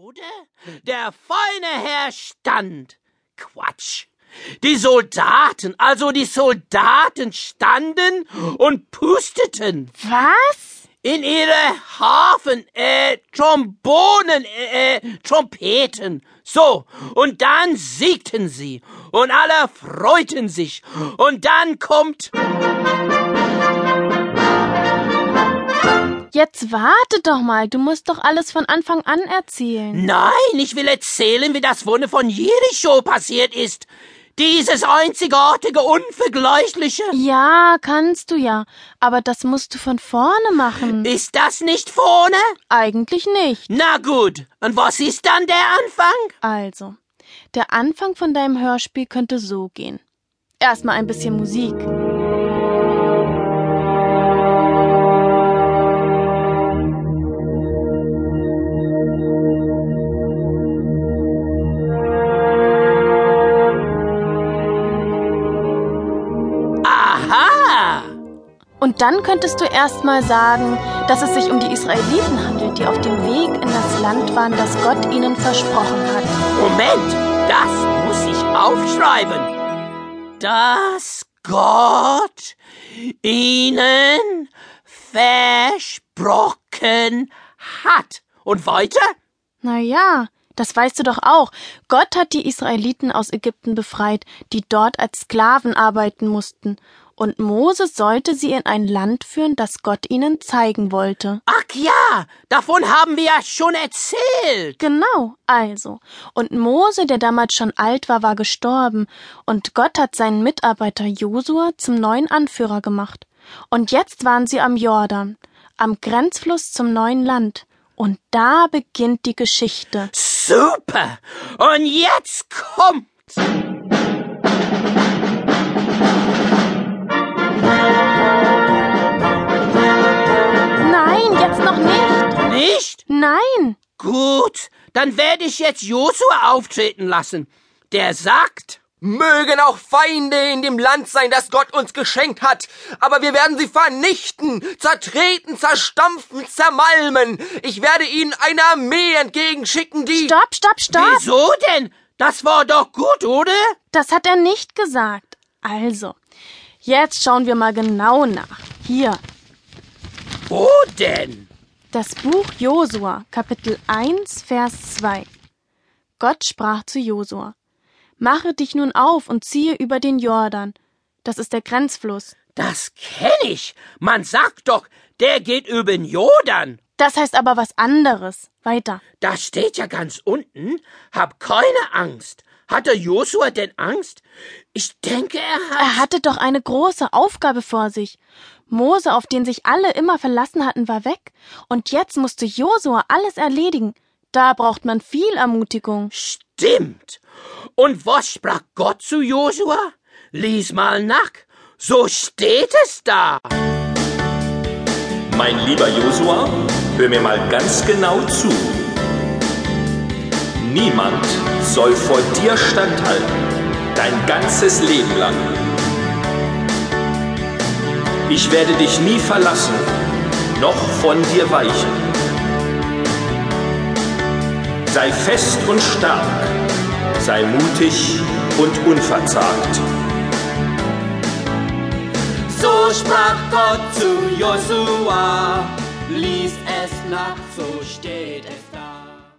oder? Der feine Herr stand. Quatsch. Die Soldaten, also die Soldaten standen und pusteten. Was? In ihre Hafen, äh, Trombonen, äh, äh, Trompeten. So, und dann siegten sie, und alle freuten sich, und dann kommt. Jetzt warte doch mal, du musst doch alles von Anfang an erzählen. Nein, ich will erzählen, wie das Wunder von Jericho passiert ist. Dieses einzigartige, unvergleichliche. Ja, kannst du ja, aber das musst du von vorne machen. Ist das nicht vorne? Eigentlich nicht. Na gut, und was ist dann der Anfang? Also, der Anfang von deinem Hörspiel könnte so gehen. Erstmal ein bisschen Musik. Und dann könntest du erstmal sagen, dass es sich um die Israeliten handelt, die auf dem Weg in das Land waren, das Gott ihnen versprochen hat. Moment, das muss ich aufschreiben. Dass Gott ihnen versprochen hat. Und weiter? Na ja, das weißt du doch auch. Gott hat die Israeliten aus Ägypten befreit, die dort als Sklaven arbeiten mussten. Und Mose sollte sie in ein Land führen, das Gott ihnen zeigen wollte. Ach ja, davon haben wir ja schon erzählt. Genau, also. Und Mose, der damals schon alt war, war gestorben. Und Gott hat seinen Mitarbeiter Josua zum neuen Anführer gemacht. Und jetzt waren sie am Jordan, am Grenzfluss zum neuen Land. Und da beginnt die Geschichte. Super. Und jetzt kommt. Gut, dann werde ich jetzt Josua auftreten lassen. Der sagt, Mögen auch Feinde in dem Land sein, das Gott uns geschenkt hat, aber wir werden sie vernichten, zertreten, zerstampfen, zermalmen. Ich werde ihnen eine Armee entgegenschicken, die. Stopp, stopp, stopp. wieso denn? Das war doch gut, oder? Das hat er nicht gesagt. Also, jetzt schauen wir mal genau nach. Hier, Wo denn? Das Buch Josua, Kapitel 1, Vers 2. Gott sprach zu Josua: Mache dich nun auf und ziehe über den Jordan. Das ist der Grenzfluss. Das kenn ich. Man sagt doch, der geht über den Jordan. Das heißt aber was anderes. Weiter. Da steht ja ganz unten, hab keine Angst. Hatte Josua denn Angst? Ich denke, er hat. Er hatte doch eine große Aufgabe vor sich. Mose, auf den sich alle immer verlassen hatten, war weg. Und jetzt musste Josua alles erledigen. Da braucht man viel Ermutigung. Stimmt. Und was sprach Gott zu Josua? Lies mal nach. So steht es da. Mein lieber Josua, hör mir mal ganz genau zu. Niemand soll vor dir standhalten, dein ganzes Leben lang. Ich werde dich nie verlassen, noch von dir weichen. Sei fest und stark, sei mutig und unverzagt. So sprach Gott zu Josua. Lies es nach, so steht es